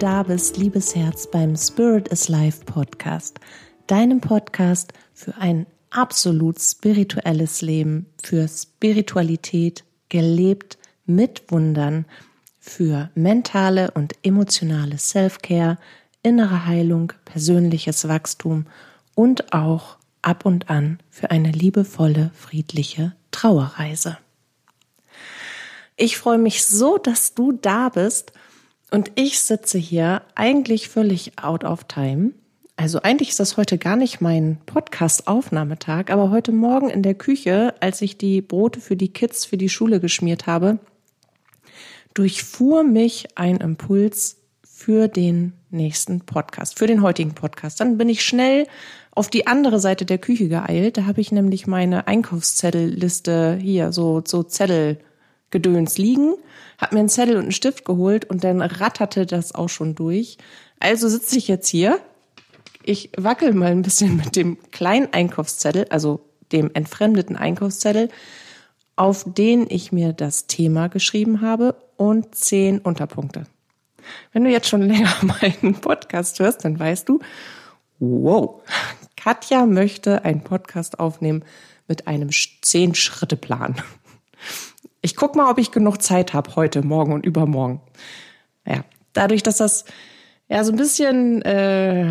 da bist, liebes Herz, beim Spirit is Life Podcast, deinem Podcast für ein absolut spirituelles Leben, für Spiritualität gelebt mit Wundern, für mentale und emotionale Self-Care, innere Heilung, persönliches Wachstum und auch ab und an für eine liebevolle, friedliche Trauerreise. Ich freue mich so, dass du da bist und ich sitze hier eigentlich völlig out of time. Also eigentlich ist das heute gar nicht mein Podcast-Aufnahmetag, aber heute Morgen in der Küche, als ich die Brote für die Kids für die Schule geschmiert habe, durchfuhr mich ein Impuls für den nächsten Podcast, für den heutigen Podcast. Dann bin ich schnell auf die andere Seite der Küche geeilt. Da habe ich nämlich meine Einkaufszettelliste hier, so, so Zettelgedöns liegen habe mir einen Zettel und einen Stift geholt und dann ratterte das auch schon durch. Also sitze ich jetzt hier. Ich wackel mal ein bisschen mit dem kleinen Einkaufszettel, also dem entfremdeten Einkaufszettel, auf den ich mir das Thema geschrieben habe und zehn Unterpunkte. Wenn du jetzt schon länger meinen Podcast hörst, dann weißt du, wow, Katja möchte einen Podcast aufnehmen mit einem Zehn-Schritte-Plan. Ich guck mal, ob ich genug Zeit habe heute, morgen und übermorgen. Ja, dadurch, dass das ja so ein bisschen äh,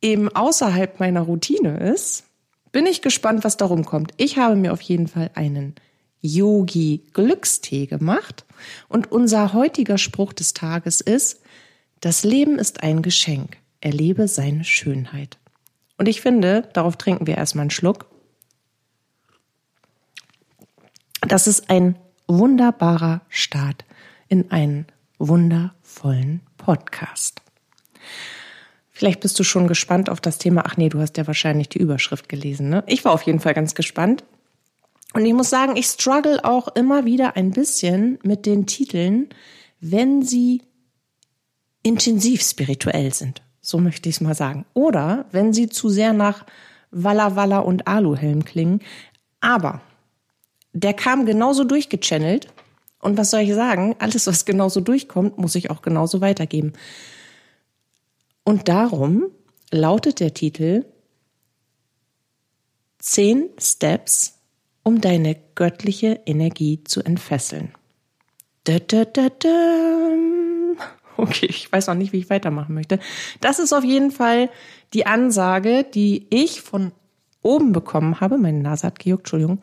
eben außerhalb meiner Routine ist, bin ich gespannt, was darum kommt. Ich habe mir auf jeden Fall einen Yogi Glückstee gemacht und unser heutiger Spruch des Tages ist, das Leben ist ein Geschenk. Erlebe seine Schönheit. Und ich finde, darauf trinken wir erstmal einen Schluck. Das ist ein wunderbarer Start in einen wundervollen Podcast. Vielleicht bist du schon gespannt auf das Thema. Ach nee, du hast ja wahrscheinlich die Überschrift gelesen. Ne? Ich war auf jeden Fall ganz gespannt. Und ich muss sagen, ich struggle auch immer wieder ein bisschen mit den Titeln, wenn sie intensiv spirituell sind. So möchte ich es mal sagen. Oder wenn sie zu sehr nach Walla Walla und Aluhelm klingen. Aber der kam genauso durchgechannelt. Und was soll ich sagen? Alles, was genauso durchkommt, muss ich auch genauso weitergeben. Und darum lautet der Titel Zehn Steps, um deine göttliche Energie zu entfesseln. Da, da, da, da. Okay, ich weiß noch nicht, wie ich weitermachen möchte. Das ist auf jeden Fall die Ansage, die ich von oben bekommen habe. Meine Nase hat gejuckt, Entschuldigung.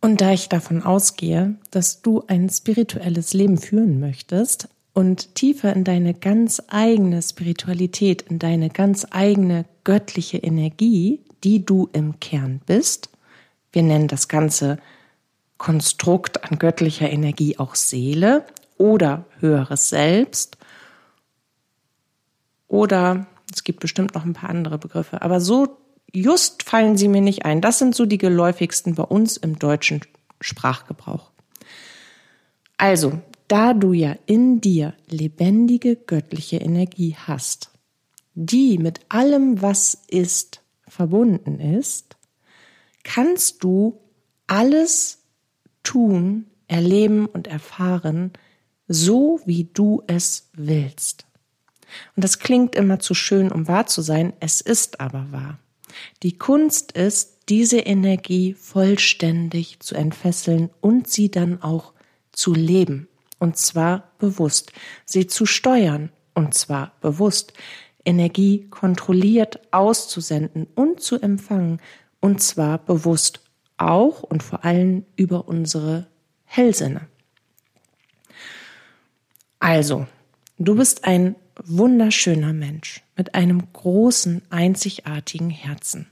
Und da ich davon ausgehe, dass du ein spirituelles Leben führen möchtest und tiefer in deine ganz eigene Spiritualität, in deine ganz eigene göttliche Energie, die du im Kern bist, wir nennen das ganze Konstrukt an göttlicher Energie auch Seele oder höheres Selbst oder es gibt bestimmt noch ein paar andere Begriffe, aber so just fallen sie mir nicht ein. Das sind so die geläufigsten bei uns im deutschen Sprachgebrauch. Also, da du ja in dir lebendige göttliche Energie hast, die mit allem, was ist, verbunden ist, kannst du alles tun, erleben und erfahren, so wie du es willst. Und das klingt immer zu schön, um wahr zu sein, es ist aber wahr. Die Kunst ist, diese Energie vollständig zu entfesseln und sie dann auch zu leben. Und zwar bewusst. Sie zu steuern. Und zwar bewusst. Energie kontrolliert auszusenden und zu empfangen. Und zwar bewusst. Auch und vor allem über unsere Hellsinne. Also, du bist ein wunderschöner Mensch mit einem großen, einzigartigen Herzen.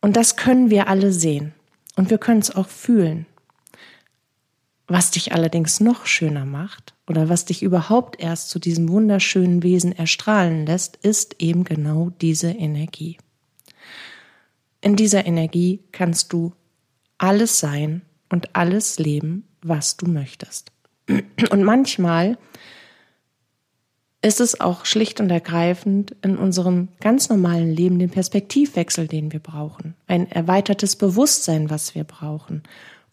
Und das können wir alle sehen und wir können es auch fühlen. Was dich allerdings noch schöner macht oder was dich überhaupt erst zu diesem wunderschönen Wesen erstrahlen lässt, ist eben genau diese Energie. In dieser Energie kannst du alles sein und alles leben, was du möchtest. Und manchmal ist es auch schlicht und ergreifend in unserem ganz normalen Leben den Perspektivwechsel, den wir brauchen, ein erweitertes Bewusstsein, was wir brauchen,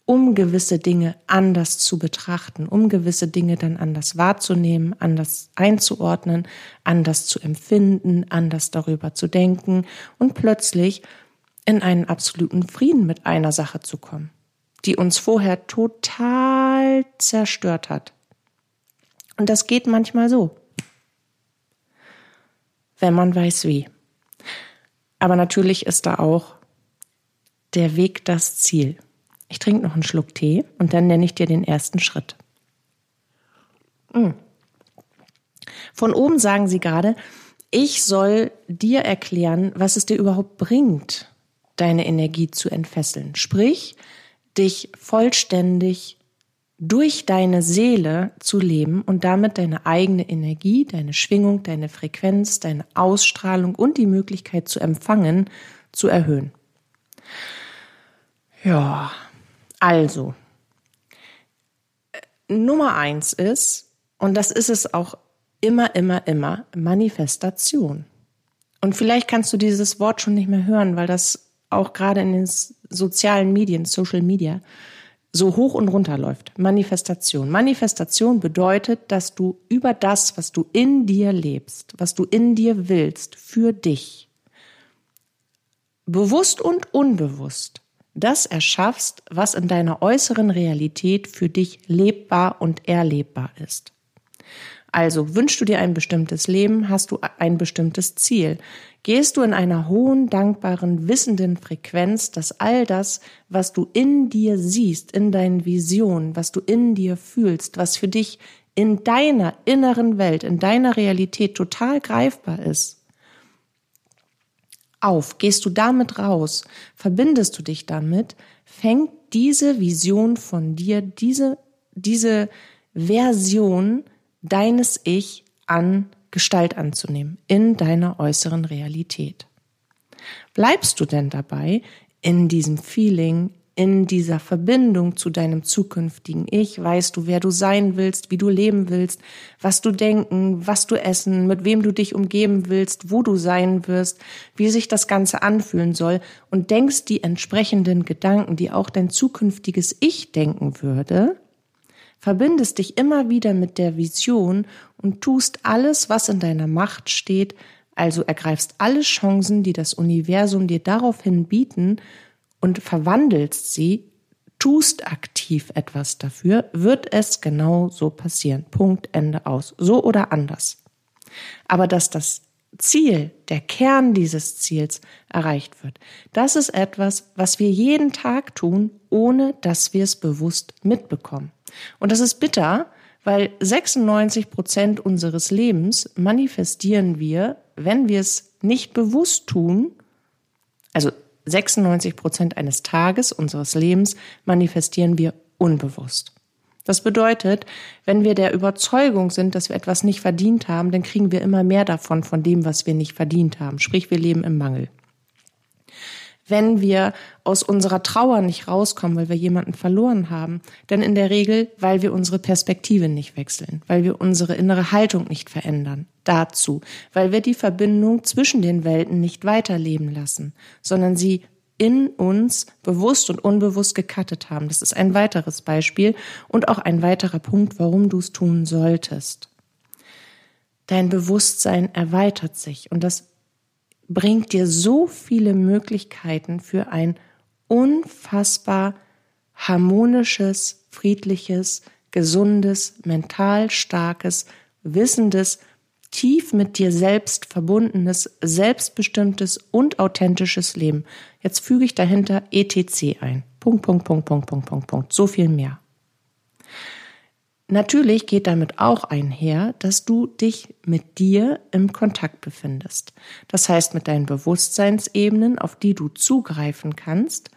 um gewisse Dinge anders zu betrachten, um gewisse Dinge dann anders wahrzunehmen, anders einzuordnen, anders zu empfinden, anders darüber zu denken und plötzlich in einen absoluten Frieden mit einer Sache zu kommen, die uns vorher total zerstört hat. Und das geht manchmal so, wenn man weiß wie. Aber natürlich ist da auch der Weg das Ziel. Ich trinke noch einen Schluck Tee und dann nenne ich dir den ersten Schritt. Mm. Von oben sagen sie gerade, ich soll dir erklären, was es dir überhaupt bringt, deine Energie zu entfesseln. Sprich, dich vollständig durch deine Seele zu leben und damit deine eigene Energie, deine Schwingung, deine Frequenz, deine Ausstrahlung und die Möglichkeit zu empfangen zu erhöhen. Ja, also, Nummer eins ist, und das ist es auch immer, immer, immer, Manifestation. Und vielleicht kannst du dieses Wort schon nicht mehr hören, weil das auch gerade in den sozialen Medien, Social Media, so hoch und runter läuft. Manifestation. Manifestation bedeutet, dass du über das, was du in dir lebst, was du in dir willst, für dich, bewusst und unbewusst, das erschaffst, was in deiner äußeren Realität für dich lebbar und erlebbar ist. Also wünschst du dir ein bestimmtes Leben, hast du ein bestimmtes Ziel. Gehst du in einer hohen, dankbaren, wissenden Frequenz, dass all das, was du in dir siehst, in deinen Visionen, was du in dir fühlst, was für dich in deiner inneren Welt, in deiner Realität total greifbar ist, auf, gehst du damit raus, verbindest du dich damit, fängt diese Vision von dir, diese, diese Version deines Ich an, Gestalt anzunehmen in deiner äußeren Realität. Bleibst du denn dabei in diesem Feeling, in dieser Verbindung zu deinem zukünftigen Ich weißt du, wer du sein willst, wie du leben willst, was du denken, was du essen, mit wem du dich umgeben willst, wo du sein wirst, wie sich das Ganze anfühlen soll und denkst die entsprechenden Gedanken, die auch dein zukünftiges Ich denken würde, verbindest dich immer wieder mit der Vision und tust alles, was in deiner Macht steht, also ergreifst alle Chancen, die das Universum dir daraufhin bieten, und verwandelst sie, tust aktiv etwas dafür, wird es genau so passieren. Punkt, Ende aus. So oder anders. Aber dass das Ziel, der Kern dieses Ziels erreicht wird, das ist etwas, was wir jeden Tag tun, ohne dass wir es bewusst mitbekommen. Und das ist bitter, weil 96 Prozent unseres Lebens manifestieren wir, wenn wir es nicht bewusst tun, also 96 Prozent eines Tages unseres Lebens manifestieren wir unbewusst. Das bedeutet, wenn wir der Überzeugung sind, dass wir etwas nicht verdient haben, dann kriegen wir immer mehr davon, von dem, was wir nicht verdient haben. Sprich, wir leben im Mangel wenn wir aus unserer Trauer nicht rauskommen, weil wir jemanden verloren haben. Denn in der Regel, weil wir unsere Perspektive nicht wechseln, weil wir unsere innere Haltung nicht verändern. Dazu, weil wir die Verbindung zwischen den Welten nicht weiterleben lassen, sondern sie in uns bewusst und unbewusst gekattet haben. Das ist ein weiteres Beispiel und auch ein weiterer Punkt, warum du es tun solltest. Dein Bewusstsein erweitert sich und das bringt dir so viele Möglichkeiten für ein unfassbar harmonisches, friedliches, gesundes, mental starkes, wissendes, tief mit dir selbst verbundenes, selbstbestimmtes und authentisches Leben. Jetzt füge ich dahinter ETC ein. Punkt, Punkt, Punkt, Punkt, Punkt, Punkt, Punkt. So viel mehr. Natürlich geht damit auch einher, dass du dich mit dir im Kontakt befindest. Das heißt mit deinen Bewusstseinsebenen, auf die du zugreifen kannst,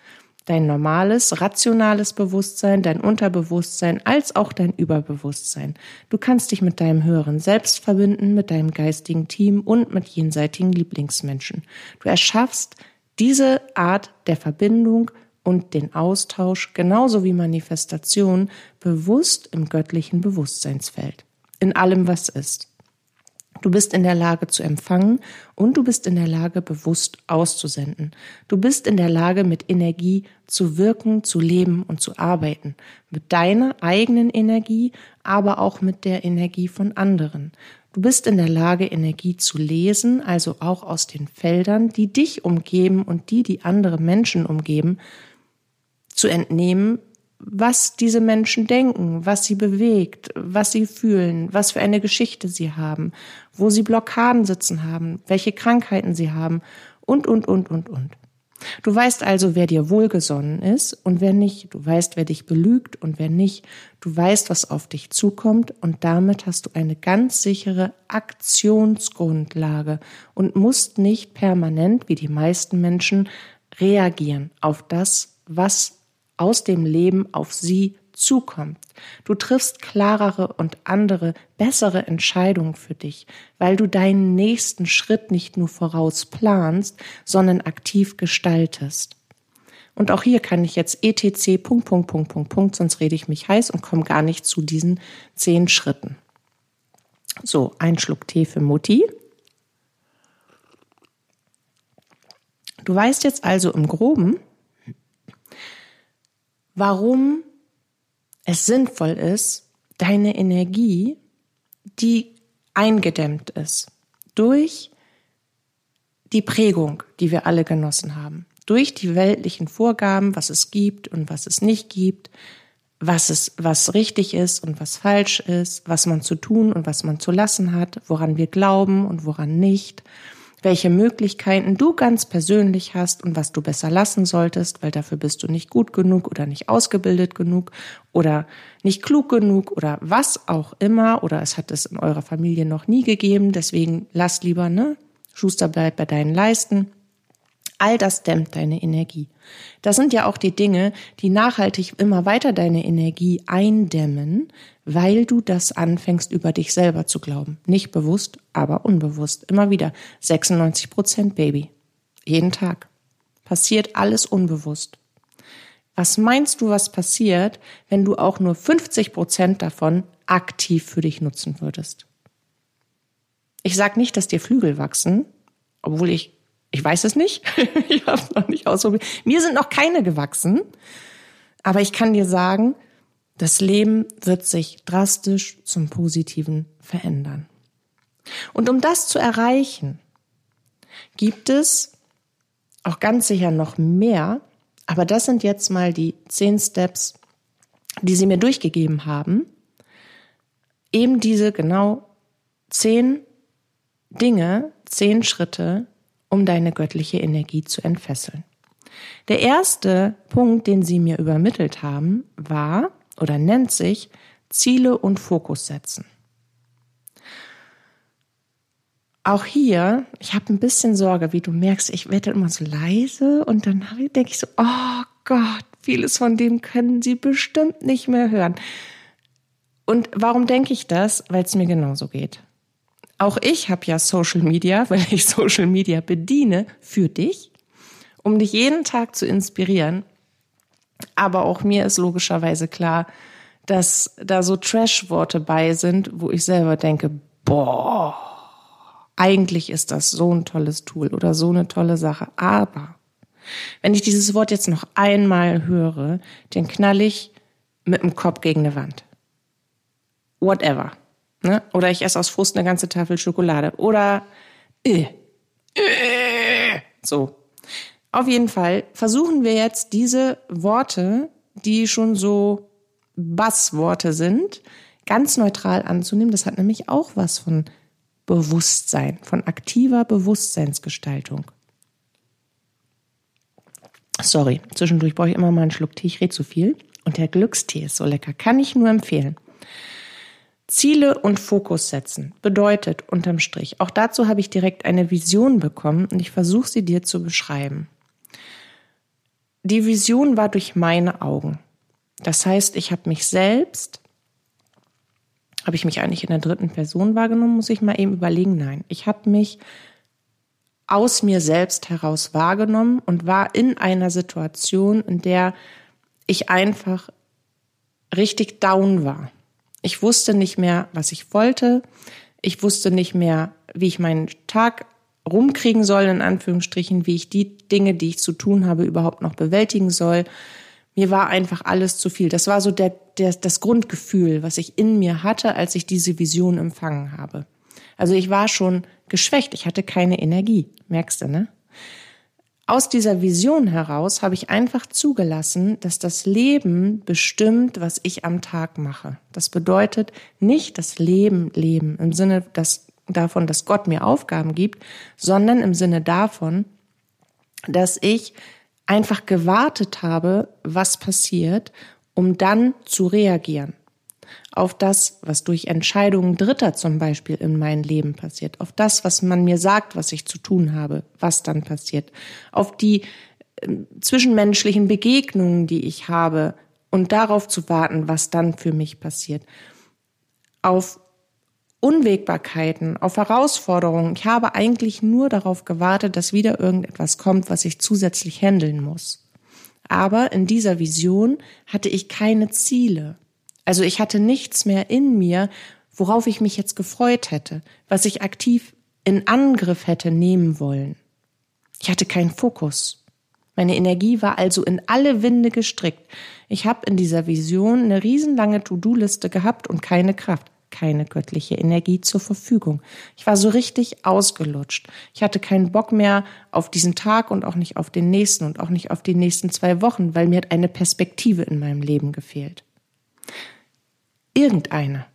dein normales, rationales Bewusstsein, dein Unterbewusstsein als auch dein Überbewusstsein. Du kannst dich mit deinem höheren Selbst verbinden, mit deinem geistigen Team und mit jenseitigen Lieblingsmenschen. Du erschaffst diese Art der Verbindung und den Austausch genauso wie Manifestation bewusst im göttlichen Bewusstseinsfeld. In allem, was ist. Du bist in der Lage zu empfangen und du bist in der Lage, bewusst auszusenden. Du bist in der Lage, mit Energie zu wirken, zu leben und zu arbeiten. Mit deiner eigenen Energie, aber auch mit der Energie von anderen. Du bist in der Lage, Energie zu lesen, also auch aus den Feldern, die dich umgeben und die, die andere Menschen umgeben, zu entnehmen, was diese Menschen denken, was sie bewegt, was sie fühlen, was für eine Geschichte sie haben, wo sie Blockaden sitzen haben, welche Krankheiten sie haben und, und, und, und, und. Du weißt also, wer dir wohlgesonnen ist und wer nicht. Du weißt, wer dich belügt und wer nicht. Du weißt, was auf dich zukommt und damit hast du eine ganz sichere Aktionsgrundlage und musst nicht permanent, wie die meisten Menschen, reagieren auf das, was aus dem Leben auf sie zukommt. Du triffst klarere und andere, bessere Entscheidungen für dich, weil du deinen nächsten Schritt nicht nur voraus planst, sondern aktiv gestaltest. Und auch hier kann ich jetzt etc. Punkt, Punkt, Punkt, Punkt, Punkt, sonst rede ich mich heiß und komme gar nicht zu diesen zehn Schritten. So, ein Schluck Tee für Mutti. Du weißt jetzt also im Groben, warum es sinnvoll ist, deine Energie, die eingedämmt ist durch die Prägung, die wir alle genossen haben, durch die weltlichen Vorgaben, was es gibt und was es nicht gibt, was es, was richtig ist und was falsch ist, was man zu tun und was man zu lassen hat, woran wir glauben und woran nicht, welche Möglichkeiten du ganz persönlich hast und was du besser lassen solltest, weil dafür bist du nicht gut genug oder nicht ausgebildet genug oder nicht klug genug oder was auch immer oder es hat es in eurer Familie noch nie gegeben, deswegen lass lieber, ne? Schuster bleibt bei deinen Leisten. All das dämmt deine Energie. Das sind ja auch die Dinge, die nachhaltig immer weiter deine Energie eindämmen, weil du das anfängst über dich selber zu glauben. Nicht bewusst, aber unbewusst. Immer wieder. 96 Prozent Baby. Jeden Tag. Passiert alles unbewusst. Was meinst du, was passiert, wenn du auch nur 50 Prozent davon aktiv für dich nutzen würdest? Ich sag nicht, dass dir Flügel wachsen, obwohl ich, ich weiß es nicht. ich habe noch nicht ausprobiert. Mir sind noch keine gewachsen. Aber ich kann dir sagen, das Leben wird sich drastisch zum Positiven verändern. Und um das zu erreichen, gibt es auch ganz sicher noch mehr, aber das sind jetzt mal die zehn Steps, die Sie mir durchgegeben haben. Eben diese genau zehn Dinge, zehn Schritte, um deine göttliche Energie zu entfesseln. Der erste Punkt, den Sie mir übermittelt haben, war, oder nennt sich Ziele und Fokus setzen. Auch hier, ich habe ein bisschen Sorge, wie du merkst, ich werde immer so leise und dann denke ich so, oh Gott, vieles von dem können sie bestimmt nicht mehr hören. Und warum denke ich das? Weil es mir genauso geht. Auch ich habe ja Social Media, weil ich Social Media bediene für dich, um dich jeden Tag zu inspirieren aber auch mir ist logischerweise klar, dass da so Trash-Worte bei sind, wo ich selber denke, boah, eigentlich ist das so ein tolles Tool oder so eine tolle Sache. Aber wenn ich dieses Wort jetzt noch einmal höre, dann knall ich mit dem Kopf gegen eine Wand. Whatever. Ne? Oder ich esse aus Frust eine ganze Tafel Schokolade. Oder äh, äh, so. Auf jeden Fall versuchen wir jetzt diese Worte, die schon so Bassworte sind, ganz neutral anzunehmen. Das hat nämlich auch was von Bewusstsein, von aktiver Bewusstseinsgestaltung. Sorry, zwischendurch brauche ich immer mal einen Schluck Tee, ich rede zu viel. Und der Glückstee ist so lecker, kann ich nur empfehlen. Ziele und Fokus setzen bedeutet unterm Strich, auch dazu habe ich direkt eine Vision bekommen und ich versuche sie dir zu beschreiben. Die Vision war durch meine Augen. Das heißt, ich habe mich selbst, habe ich mich eigentlich in der dritten Person wahrgenommen, muss ich mal eben überlegen. Nein, ich habe mich aus mir selbst heraus wahrgenommen und war in einer Situation, in der ich einfach richtig down war. Ich wusste nicht mehr, was ich wollte. Ich wusste nicht mehr, wie ich meinen Tag rumkriegen soll, in Anführungsstrichen, wie ich die Dinge, die ich zu tun habe, überhaupt noch bewältigen soll. Mir war einfach alles zu viel. Das war so der, der, das Grundgefühl, was ich in mir hatte, als ich diese Vision empfangen habe. Also ich war schon geschwächt, ich hatte keine Energie, merkst du, ne? Aus dieser Vision heraus habe ich einfach zugelassen, dass das Leben bestimmt, was ich am Tag mache. Das bedeutet nicht das Leben leben im Sinne dass, davon, dass Gott mir Aufgaben gibt, sondern im Sinne davon, dass ich einfach gewartet habe, was passiert, um dann zu reagieren auf das, was durch Entscheidungen Dritter zum Beispiel in meinem Leben passiert, auf das, was man mir sagt, was ich zu tun habe, was dann passiert, auf die äh, zwischenmenschlichen Begegnungen, die ich habe und darauf zu warten, was dann für mich passiert, auf Unwägbarkeiten, auf Herausforderungen. Ich habe eigentlich nur darauf gewartet, dass wieder irgendetwas kommt, was ich zusätzlich handeln muss. Aber in dieser Vision hatte ich keine Ziele. Also ich hatte nichts mehr in mir, worauf ich mich jetzt gefreut hätte, was ich aktiv in Angriff hätte nehmen wollen. Ich hatte keinen Fokus. Meine Energie war also in alle Winde gestrickt. Ich habe in dieser Vision eine riesenlange To-Do-Liste gehabt und keine Kraft, keine göttliche Energie zur Verfügung. Ich war so richtig ausgelutscht. Ich hatte keinen Bock mehr auf diesen Tag und auch nicht auf den nächsten und auch nicht auf die nächsten zwei Wochen, weil mir hat eine Perspektive in meinem Leben gefehlt. Irgendeine.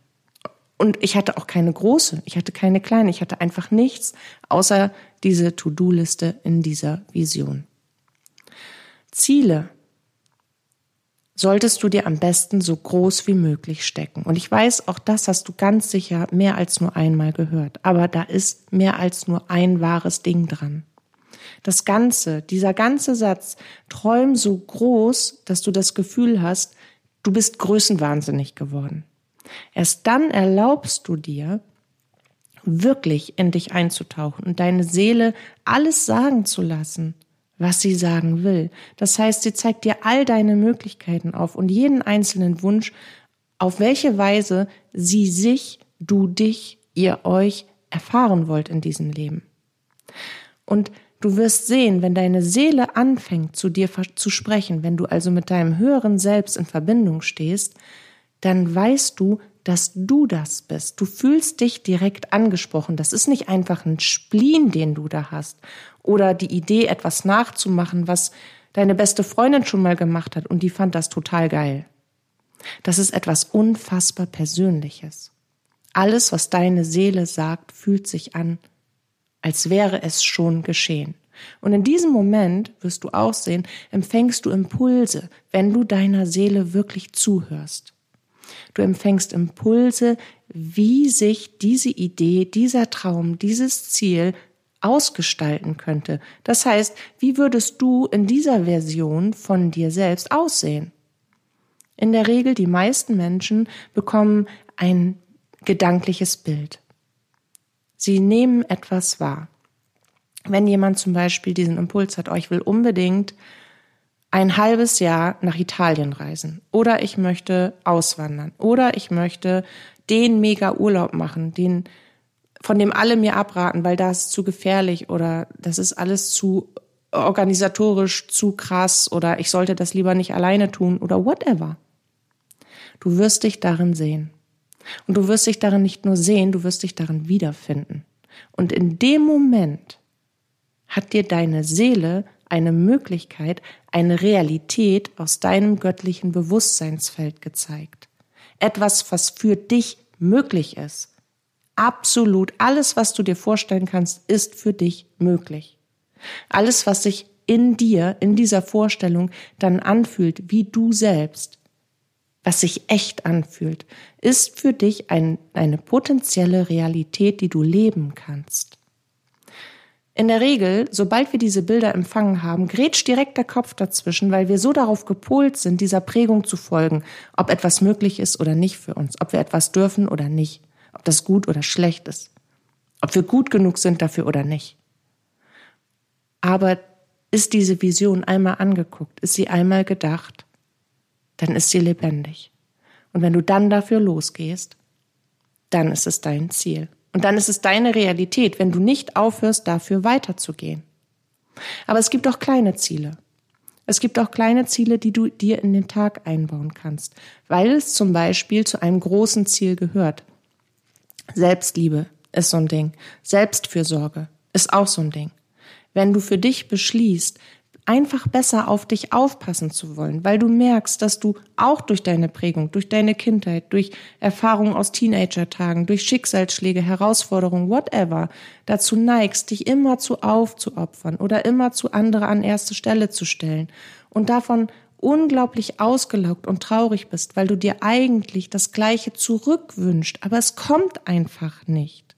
Und ich hatte auch keine große, ich hatte keine kleine, ich hatte einfach nichts außer diese To-Do-Liste in dieser Vision. Ziele solltest du dir am besten so groß wie möglich stecken. Und ich weiß, auch das hast du ganz sicher mehr als nur einmal gehört. Aber da ist mehr als nur ein wahres Ding dran. Das Ganze, dieser ganze Satz, träum so groß, dass du das Gefühl hast, du bist größenwahnsinnig geworden. Erst dann erlaubst du dir, wirklich in dich einzutauchen und deine Seele alles sagen zu lassen, was sie sagen will. Das heißt, sie zeigt dir all deine Möglichkeiten auf und jeden einzelnen Wunsch, auf welche Weise sie sich, du dich, ihr euch erfahren wollt in diesem Leben. Und du wirst sehen, wenn deine Seele anfängt, zu dir zu sprechen, wenn du also mit deinem höheren Selbst in Verbindung stehst, dann weißt du, dass du das bist. Du fühlst dich direkt angesprochen. Das ist nicht einfach ein Spleen, den du da hast oder die Idee, etwas nachzumachen, was deine beste Freundin schon mal gemacht hat und die fand das total geil. Das ist etwas unfassbar Persönliches. Alles, was deine Seele sagt, fühlt sich an, als wäre es schon geschehen. Und in diesem Moment wirst du auch sehen, empfängst du Impulse, wenn du deiner Seele wirklich zuhörst. Du empfängst Impulse, wie sich diese Idee, dieser Traum, dieses Ziel ausgestalten könnte. Das heißt, wie würdest du in dieser Version von dir selbst aussehen? In der Regel die meisten Menschen bekommen ein gedankliches Bild. Sie nehmen etwas wahr. Wenn jemand zum Beispiel diesen Impuls hat, oh, ich will unbedingt ein halbes Jahr nach Italien reisen oder ich möchte auswandern oder ich möchte den mega Urlaub machen, den von dem alle mir abraten, weil das zu gefährlich oder das ist alles zu organisatorisch zu krass oder ich sollte das lieber nicht alleine tun oder whatever. Du wirst dich darin sehen. Und du wirst dich darin nicht nur sehen, du wirst dich darin wiederfinden. Und in dem Moment hat dir deine Seele eine Möglichkeit, eine Realität aus deinem göttlichen Bewusstseinsfeld gezeigt. Etwas, was für dich möglich ist. Absolut alles, was du dir vorstellen kannst, ist für dich möglich. Alles, was sich in dir, in dieser Vorstellung dann anfühlt, wie du selbst, was sich echt anfühlt, ist für dich ein, eine potenzielle Realität, die du leben kannst. In der Regel, sobald wir diese Bilder empfangen haben, grätscht direkt der Kopf dazwischen, weil wir so darauf gepolt sind, dieser Prägung zu folgen, ob etwas möglich ist oder nicht für uns, ob wir etwas dürfen oder nicht, ob das gut oder schlecht ist, ob wir gut genug sind dafür oder nicht. Aber ist diese Vision einmal angeguckt, ist sie einmal gedacht, dann ist sie lebendig. Und wenn du dann dafür losgehst, dann ist es dein Ziel. Und dann ist es deine Realität, wenn du nicht aufhörst, dafür weiterzugehen. Aber es gibt auch kleine Ziele. Es gibt auch kleine Ziele, die du dir in den Tag einbauen kannst, weil es zum Beispiel zu einem großen Ziel gehört. Selbstliebe ist so ein Ding. Selbstfürsorge ist auch so ein Ding. Wenn du für dich beschließt, einfach besser auf dich aufpassen zu wollen, weil du merkst, dass du auch durch deine Prägung, durch deine Kindheit, durch Erfahrungen aus Teenager-Tagen, durch Schicksalsschläge, Herausforderungen, whatever, dazu neigst, dich immer zu aufzuopfern oder immer zu andere an erste Stelle zu stellen und davon unglaublich ausgelaugt und traurig bist, weil du dir eigentlich das Gleiche zurückwünscht, aber es kommt einfach nicht,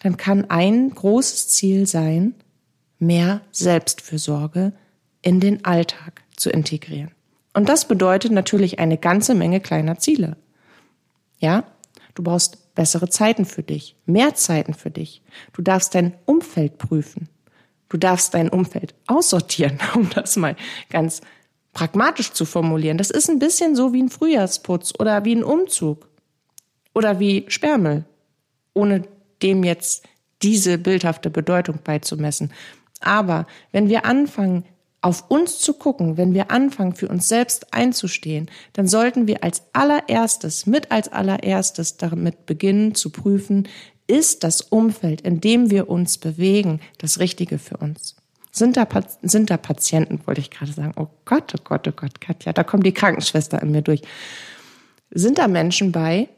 dann kann ein großes Ziel sein, mehr Selbstfürsorge in den Alltag zu integrieren. Und das bedeutet natürlich eine ganze Menge kleiner Ziele. Ja, du brauchst bessere Zeiten für dich, mehr Zeiten für dich. Du darfst dein Umfeld prüfen. Du darfst dein Umfeld aussortieren, um das mal ganz pragmatisch zu formulieren. Das ist ein bisschen so wie ein Frühjahrsputz oder wie ein Umzug oder wie Sperrmüll, ohne dem jetzt diese bildhafte Bedeutung beizumessen. Aber wenn wir anfangen, auf uns zu gucken, wenn wir anfangen, für uns selbst einzustehen, dann sollten wir als allererstes, mit als allererstes damit beginnen zu prüfen, ist das Umfeld, in dem wir uns bewegen, das Richtige für uns? Sind da, sind da Patienten, wollte ich gerade sagen, oh Gott, oh Gott, oh Gott, Katja, da kommt die Krankenschwester in mir durch. Sind da Menschen bei,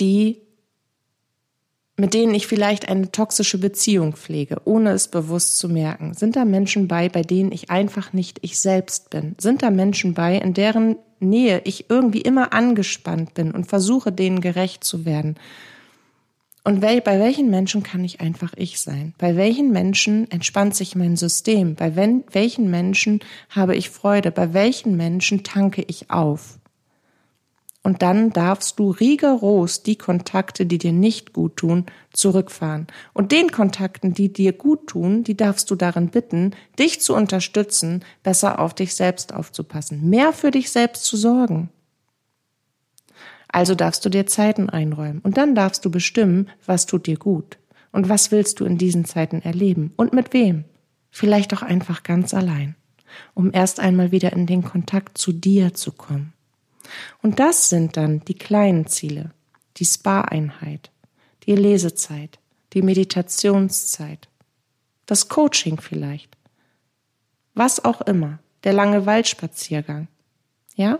die mit denen ich vielleicht eine toxische Beziehung pflege, ohne es bewusst zu merken? Sind da Menschen bei, bei denen ich einfach nicht ich selbst bin? Sind da Menschen bei, in deren Nähe ich irgendwie immer angespannt bin und versuche, denen gerecht zu werden? Und bei welchen Menschen kann ich einfach ich sein? Bei welchen Menschen entspannt sich mein System? Bei welchen Menschen habe ich Freude? Bei welchen Menschen tanke ich auf? Und dann darfst du rigoros die Kontakte, die dir nicht gut tun, zurückfahren. Und den Kontakten, die dir gut tun, die darfst du darin bitten, dich zu unterstützen, besser auf dich selbst aufzupassen, mehr für dich selbst zu sorgen. Also darfst du dir Zeiten einräumen und dann darfst du bestimmen, was tut dir gut und was willst du in diesen Zeiten erleben und mit wem. Vielleicht auch einfach ganz allein, um erst einmal wieder in den Kontakt zu dir zu kommen. Und das sind dann die kleinen Ziele, die Spa-Einheit, die Lesezeit, die Meditationszeit, das Coaching vielleicht, was auch immer, der lange Waldspaziergang, ja,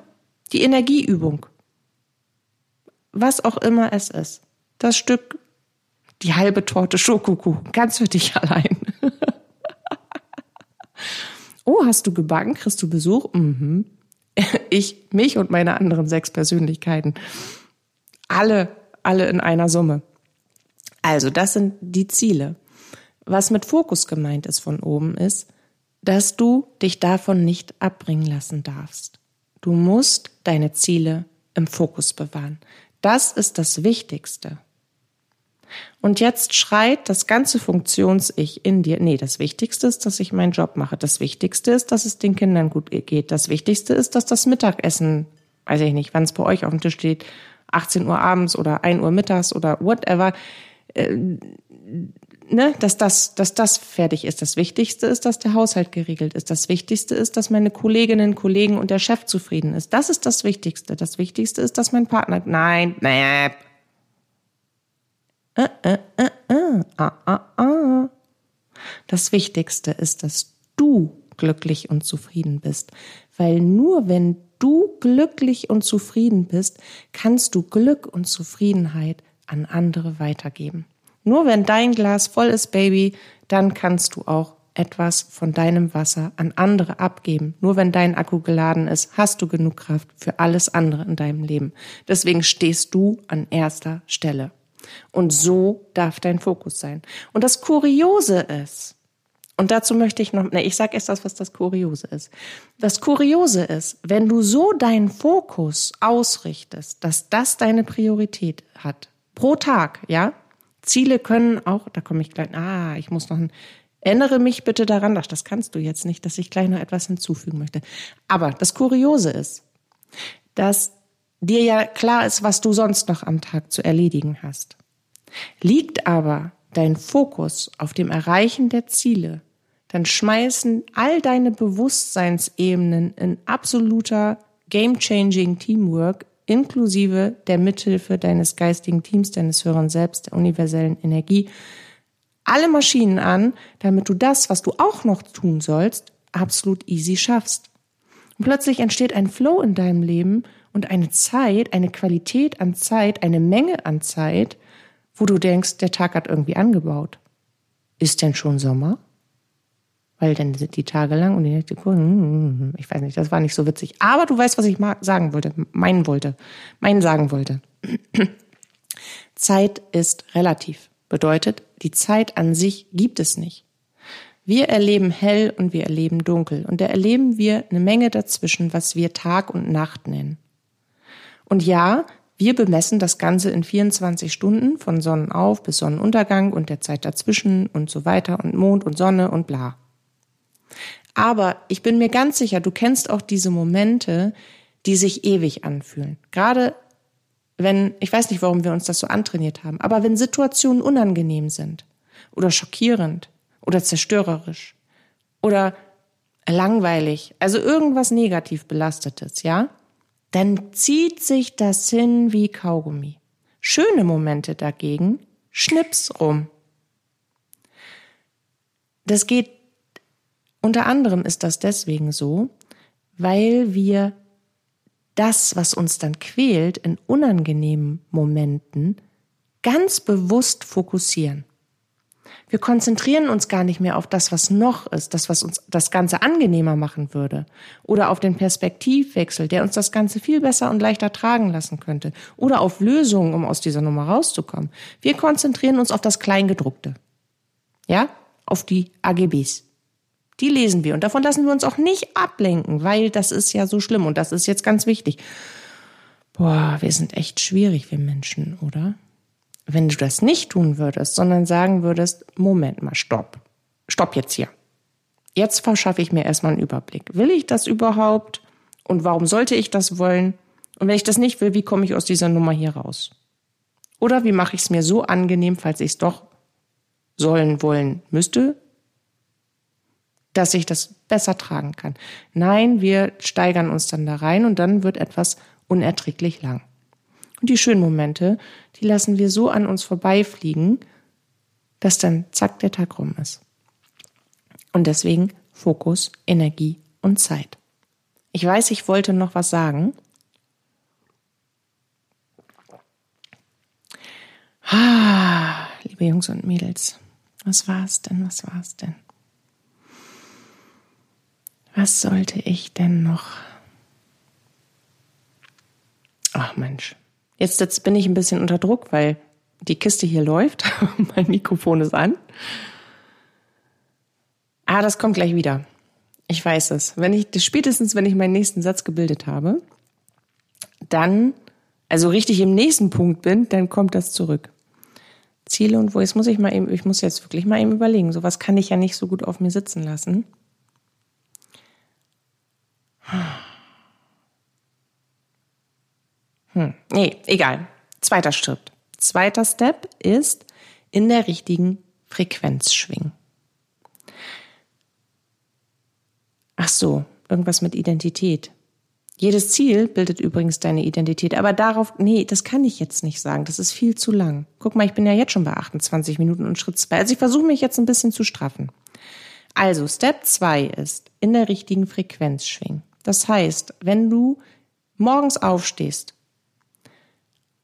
die Energieübung, was auch immer es ist, das Stück, die halbe Torte Schokokuchen, ganz für dich allein. oh, hast du gebacken? Kriegst du Besuch? Mhm. ich, mich und meine anderen sechs Persönlichkeiten. Alle, alle in einer Summe. Also, das sind die Ziele. Was mit Fokus gemeint ist von oben ist, dass du dich davon nicht abbringen lassen darfst. Du musst deine Ziele im Fokus bewahren. Das ist das Wichtigste. Und jetzt schreit das ganze Funktions-Ich in dir. Nee, das Wichtigste ist, dass ich meinen Job mache. Das Wichtigste ist, dass es den Kindern gut geht. Das Wichtigste ist, dass das Mittagessen, weiß ich nicht, wann es bei euch auf dem Tisch steht, 18 Uhr abends oder 1 Uhr mittags oder whatever, äh, ne, dass das, dass das fertig ist. Das Wichtigste ist, dass der Haushalt geregelt ist. Das Wichtigste ist, dass meine Kolleginnen, Kollegen und der Chef zufrieden ist. Das ist das Wichtigste. Das Wichtigste ist, dass mein Partner, nein, nein, äh, äh, äh, äh, ah, ah, ah. Das Wichtigste ist, dass du glücklich und zufrieden bist, weil nur wenn du glücklich und zufrieden bist, kannst du Glück und Zufriedenheit an andere weitergeben. Nur wenn dein Glas voll ist, Baby, dann kannst du auch etwas von deinem Wasser an andere abgeben. Nur wenn dein Akku geladen ist, hast du genug Kraft für alles andere in deinem Leben. Deswegen stehst du an erster Stelle. Und so darf dein Fokus sein. Und das Kuriose ist, und dazu möchte ich noch, ne, ich sage erst das, was das Kuriose ist. Das Kuriose ist, wenn du so deinen Fokus ausrichtest, dass das deine Priorität hat, pro Tag, ja? Ziele können auch, da komme ich gleich, ah, ich muss noch ein, erinnere mich bitte daran, ach, das kannst du jetzt nicht, dass ich gleich noch etwas hinzufügen möchte. Aber das Kuriose ist, dass dir ja klar ist, was du sonst noch am Tag zu erledigen hast. Liegt aber dein Fokus auf dem Erreichen der Ziele, dann schmeißen all deine Bewusstseinsebenen in absoluter game-changing Teamwork inklusive der Mithilfe deines geistigen Teams, deines höheren Selbst, der universellen Energie, alle Maschinen an, damit du das, was du auch noch tun sollst, absolut easy schaffst. Und plötzlich entsteht ein Flow in deinem Leben und eine Zeit, eine Qualität an Zeit, eine Menge an Zeit, wo du denkst, der Tag hat irgendwie angebaut. Ist denn schon Sommer? Weil dann sind die Tage lang und die Nächte kurz. Ich weiß nicht, das war nicht so witzig. Aber du weißt, was ich sagen wollte, meinen wollte, meinen sagen wollte. Zeit ist relativ. Bedeutet, die Zeit an sich gibt es nicht. Wir erleben hell und wir erleben dunkel. Und da erleben wir eine Menge dazwischen, was wir Tag und Nacht nennen. Und ja, wir bemessen das Ganze in 24 Stunden von Sonnenauf bis Sonnenuntergang und der Zeit dazwischen und so weiter und Mond und Sonne und bla. Aber ich bin mir ganz sicher, du kennst auch diese Momente, die sich ewig anfühlen. Gerade wenn, ich weiß nicht, warum wir uns das so antrainiert haben, aber wenn Situationen unangenehm sind oder schockierend oder zerstörerisch oder langweilig, also irgendwas negativ belastetes, ja, dann zieht sich das hin wie Kaugummi. Schöne Momente dagegen, schnips rum. Das geht, unter anderem ist das deswegen so, weil wir das, was uns dann quält, in unangenehmen Momenten ganz bewusst fokussieren. Wir konzentrieren uns gar nicht mehr auf das, was noch ist, das, was uns das Ganze angenehmer machen würde. Oder auf den Perspektivwechsel, der uns das Ganze viel besser und leichter tragen lassen könnte. Oder auf Lösungen, um aus dieser Nummer rauszukommen. Wir konzentrieren uns auf das Kleingedruckte. Ja? Auf die AGBs. Die lesen wir und davon lassen wir uns auch nicht ablenken, weil das ist ja so schlimm und das ist jetzt ganz wichtig. Boah, wir sind echt schwierig, wir Menschen, oder? Wenn du das nicht tun würdest, sondern sagen würdest, Moment mal, stopp. Stopp jetzt hier. Jetzt verschaffe ich mir erstmal einen Überblick. Will ich das überhaupt? Und warum sollte ich das wollen? Und wenn ich das nicht will, wie komme ich aus dieser Nummer hier raus? Oder wie mache ich es mir so angenehm, falls ich es doch sollen, wollen, müsste, dass ich das besser tragen kann. Nein, wir steigern uns dann da rein und dann wird etwas unerträglich lang. Und die schönen Momente, die lassen wir so an uns vorbeifliegen, dass dann zack der Tag rum ist. Und deswegen Fokus, Energie und Zeit. Ich weiß, ich wollte noch was sagen. Ah, liebe Jungs und Mädels, was war es denn? Was war es denn? Was sollte ich denn noch? Ach Mensch, jetzt, jetzt bin ich ein bisschen unter Druck, weil die Kiste hier läuft, mein Mikrofon ist an. Ah, das kommt gleich wieder. Ich weiß es. Wenn ich, spätestens wenn ich meinen nächsten Satz gebildet habe, dann, also richtig im nächsten Punkt bin, dann kommt das zurück. Ziele und wo, jetzt muss ich mal eben, ich muss jetzt wirklich mal eben überlegen. Sowas kann ich ja nicht so gut auf mir sitzen lassen. Hm, nee, egal. Zweiter Schritt. Zweiter Step ist in der richtigen Frequenz schwingen. Ach so, irgendwas mit Identität. Jedes Ziel bildet übrigens deine Identität, aber darauf, nee, das kann ich jetzt nicht sagen, das ist viel zu lang. Guck mal, ich bin ja jetzt schon bei 28 Minuten und Schritt zwei. Also ich versuche mich jetzt ein bisschen zu straffen. Also, Step zwei ist in der richtigen Frequenz schwingen. Das heißt, wenn du morgens aufstehst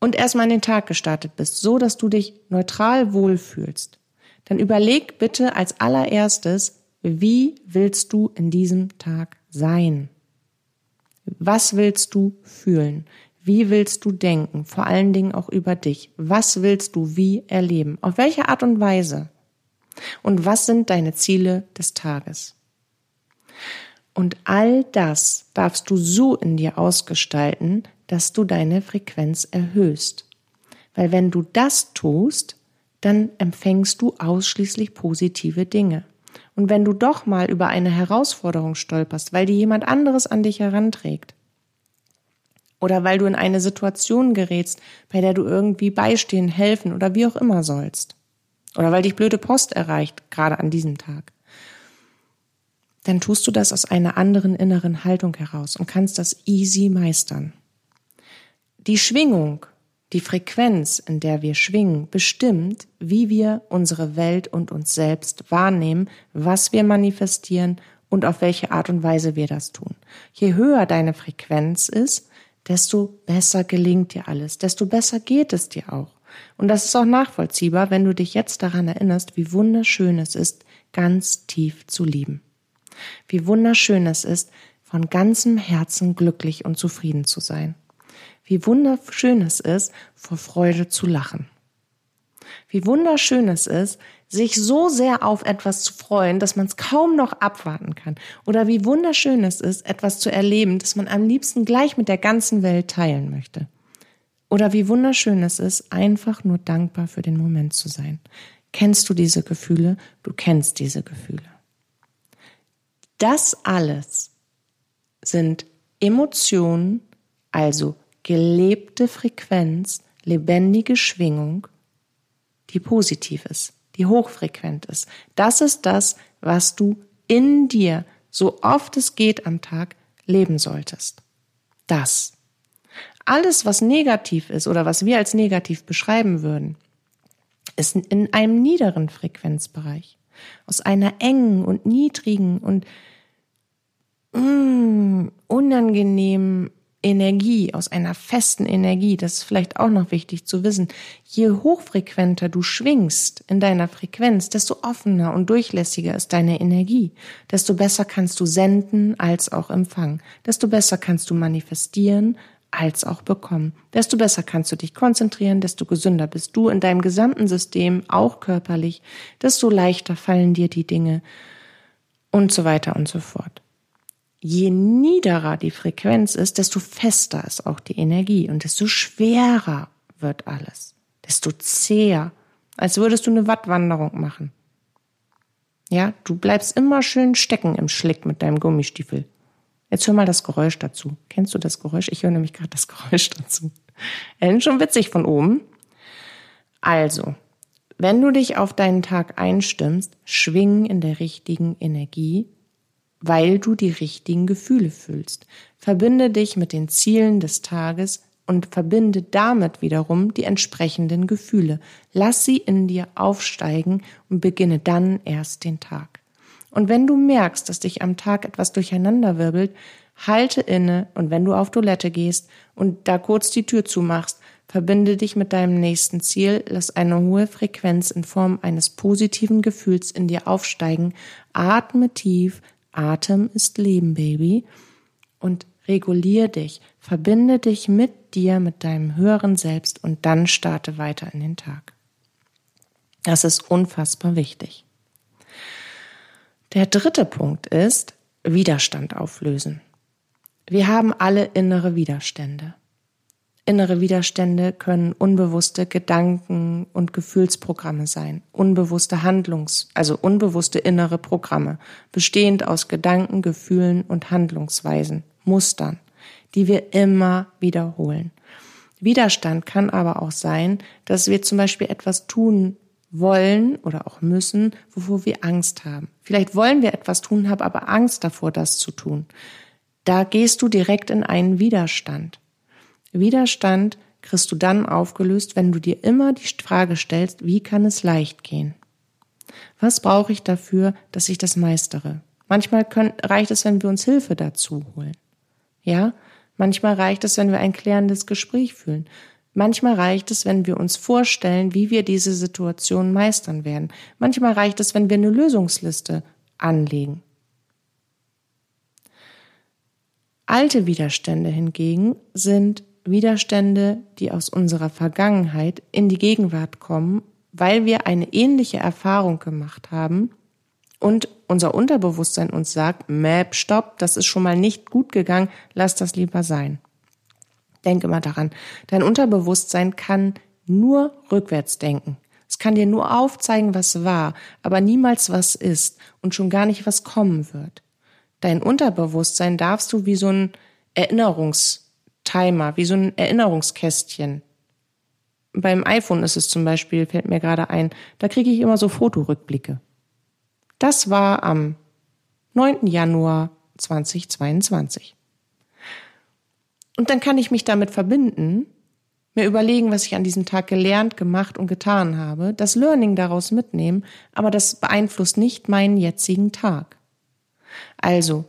und erstmal in den Tag gestartet bist, so dass du dich neutral wohlfühlst, dann überleg bitte als allererstes, wie willst du in diesem Tag sein? Was willst du fühlen? Wie willst du denken? Vor allen Dingen auch über dich. Was willst du wie erleben? Auf welche Art und Weise? Und was sind deine Ziele des Tages? Und all das darfst du so in dir ausgestalten, dass du deine Frequenz erhöhst. Weil wenn du das tust, dann empfängst du ausschließlich positive Dinge. Und wenn du doch mal über eine Herausforderung stolperst, weil die jemand anderes an dich heranträgt, oder weil du in eine Situation gerätst, bei der du irgendwie beistehen, helfen oder wie auch immer sollst. Oder weil dich blöde Post erreicht, gerade an diesem Tag. Dann tust du das aus einer anderen inneren Haltung heraus und kannst das easy meistern. Die Schwingung, die Frequenz, in der wir schwingen, bestimmt, wie wir unsere Welt und uns selbst wahrnehmen, was wir manifestieren und auf welche Art und Weise wir das tun. Je höher deine Frequenz ist, desto besser gelingt dir alles, desto besser geht es dir auch. Und das ist auch nachvollziehbar, wenn du dich jetzt daran erinnerst, wie wunderschön es ist, ganz tief zu lieben. Wie wunderschön es ist, von ganzem Herzen glücklich und zufrieden zu sein. Wie wunderschön es ist, vor Freude zu lachen. Wie wunderschön es ist, sich so sehr auf etwas zu freuen, dass man es kaum noch abwarten kann. Oder wie wunderschön es ist, etwas zu erleben, das man am liebsten gleich mit der ganzen Welt teilen möchte. Oder wie wunderschön es ist, einfach nur dankbar für den Moment zu sein. Kennst du diese Gefühle? Du kennst diese Gefühle. Das alles sind Emotionen, also gelebte Frequenz, lebendige Schwingung, die positiv ist die hochfrequent ist. Das ist das, was du in dir, so oft es geht am Tag, leben solltest. Das. Alles, was negativ ist oder was wir als negativ beschreiben würden, ist in einem niederen Frequenzbereich. Aus einer engen und niedrigen und mm, unangenehmen Energie, aus einer festen Energie, das ist vielleicht auch noch wichtig zu wissen, je hochfrequenter du schwingst in deiner Frequenz, desto offener und durchlässiger ist deine Energie, desto besser kannst du senden als auch empfangen, desto besser kannst du manifestieren als auch bekommen, desto besser kannst du dich konzentrieren, desto gesünder bist du in deinem gesamten System, auch körperlich, desto leichter fallen dir die Dinge und so weiter und so fort je niederer die Frequenz ist, desto fester ist auch die Energie und desto schwerer wird alles, desto zäher, als würdest du eine Wattwanderung machen. Ja, du bleibst immer schön stecken im Schlick mit deinem Gummistiefel. Jetzt hör mal das Geräusch dazu. Kennst du das Geräusch? Ich höre nämlich gerade das Geräusch dazu. Äh, schon witzig von oben. Also, wenn du dich auf deinen Tag einstimmst, schwing in der richtigen Energie weil du die richtigen Gefühle fühlst. Verbinde dich mit den Zielen des Tages und verbinde damit wiederum die entsprechenden Gefühle. Lass sie in dir aufsteigen und beginne dann erst den Tag. Und wenn du merkst, dass dich am Tag etwas durcheinanderwirbelt, halte inne und wenn du auf Toilette gehst und da kurz die Tür zumachst, verbinde dich mit deinem nächsten Ziel, lass eine hohe Frequenz in Form eines positiven Gefühls in dir aufsteigen, atme tief, Atem ist Leben, Baby. Und regulier dich, verbinde dich mit dir, mit deinem höheren Selbst und dann starte weiter in den Tag. Das ist unfassbar wichtig. Der dritte Punkt ist Widerstand auflösen. Wir haben alle innere Widerstände. Innere Widerstände können unbewusste Gedanken und Gefühlsprogramme sein, unbewusste Handlungs-, also unbewusste innere Programme, bestehend aus Gedanken, Gefühlen und Handlungsweisen, Mustern, die wir immer wiederholen. Widerstand kann aber auch sein, dass wir zum Beispiel etwas tun wollen oder auch müssen, wovor wir Angst haben. Vielleicht wollen wir etwas tun, haben aber Angst davor, das zu tun. Da gehst du direkt in einen Widerstand. Widerstand kriegst du dann aufgelöst, wenn du dir immer die Frage stellst, wie kann es leicht gehen? Was brauche ich dafür, dass ich das meistere? Manchmal können, reicht es, wenn wir uns Hilfe dazu holen. Ja? Manchmal reicht es, wenn wir ein klärendes Gespräch fühlen. Manchmal reicht es, wenn wir uns vorstellen, wie wir diese Situation meistern werden. Manchmal reicht es, wenn wir eine Lösungsliste anlegen. Alte Widerstände hingegen sind Widerstände, die aus unserer Vergangenheit in die Gegenwart kommen, weil wir eine ähnliche Erfahrung gemacht haben und unser Unterbewusstsein uns sagt, Map, stopp, das ist schon mal nicht gut gegangen, lass das lieber sein. Denke mal daran, dein Unterbewusstsein kann nur rückwärts denken. Es kann dir nur aufzeigen, was war, aber niemals was ist und schon gar nicht was kommen wird. Dein Unterbewusstsein darfst du wie so ein Erinnerungs Timer, wie so ein Erinnerungskästchen. Beim iPhone ist es zum Beispiel, fällt mir gerade ein, da kriege ich immer so Fotorückblicke. Das war am 9. Januar 2022. Und dann kann ich mich damit verbinden, mir überlegen, was ich an diesem Tag gelernt, gemacht und getan habe, das Learning daraus mitnehmen, aber das beeinflusst nicht meinen jetzigen Tag. Also,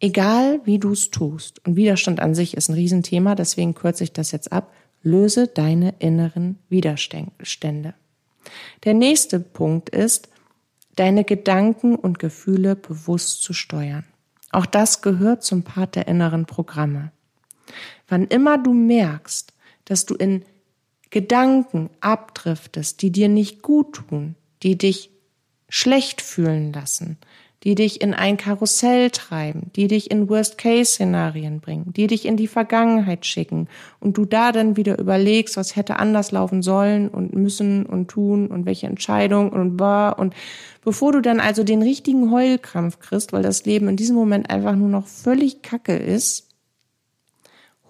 egal wie du es tust, und Widerstand an sich ist ein Riesenthema, deswegen kürze ich das jetzt ab, löse deine inneren Widerstände. Der nächste Punkt ist, deine Gedanken und Gefühle bewusst zu steuern. Auch das gehört zum Part der inneren Programme. Wann immer du merkst, dass du in Gedanken abdriftest, die dir nicht gut tun, die dich schlecht fühlen lassen, die dich in ein Karussell treiben, die dich in Worst-Case-Szenarien bringen, die dich in die Vergangenheit schicken und du da dann wieder überlegst, was hätte anders laufen sollen und müssen und tun und welche Entscheidung und war und bevor du dann also den richtigen Heulkrampf kriegst, weil das Leben in diesem Moment einfach nur noch völlig kacke ist,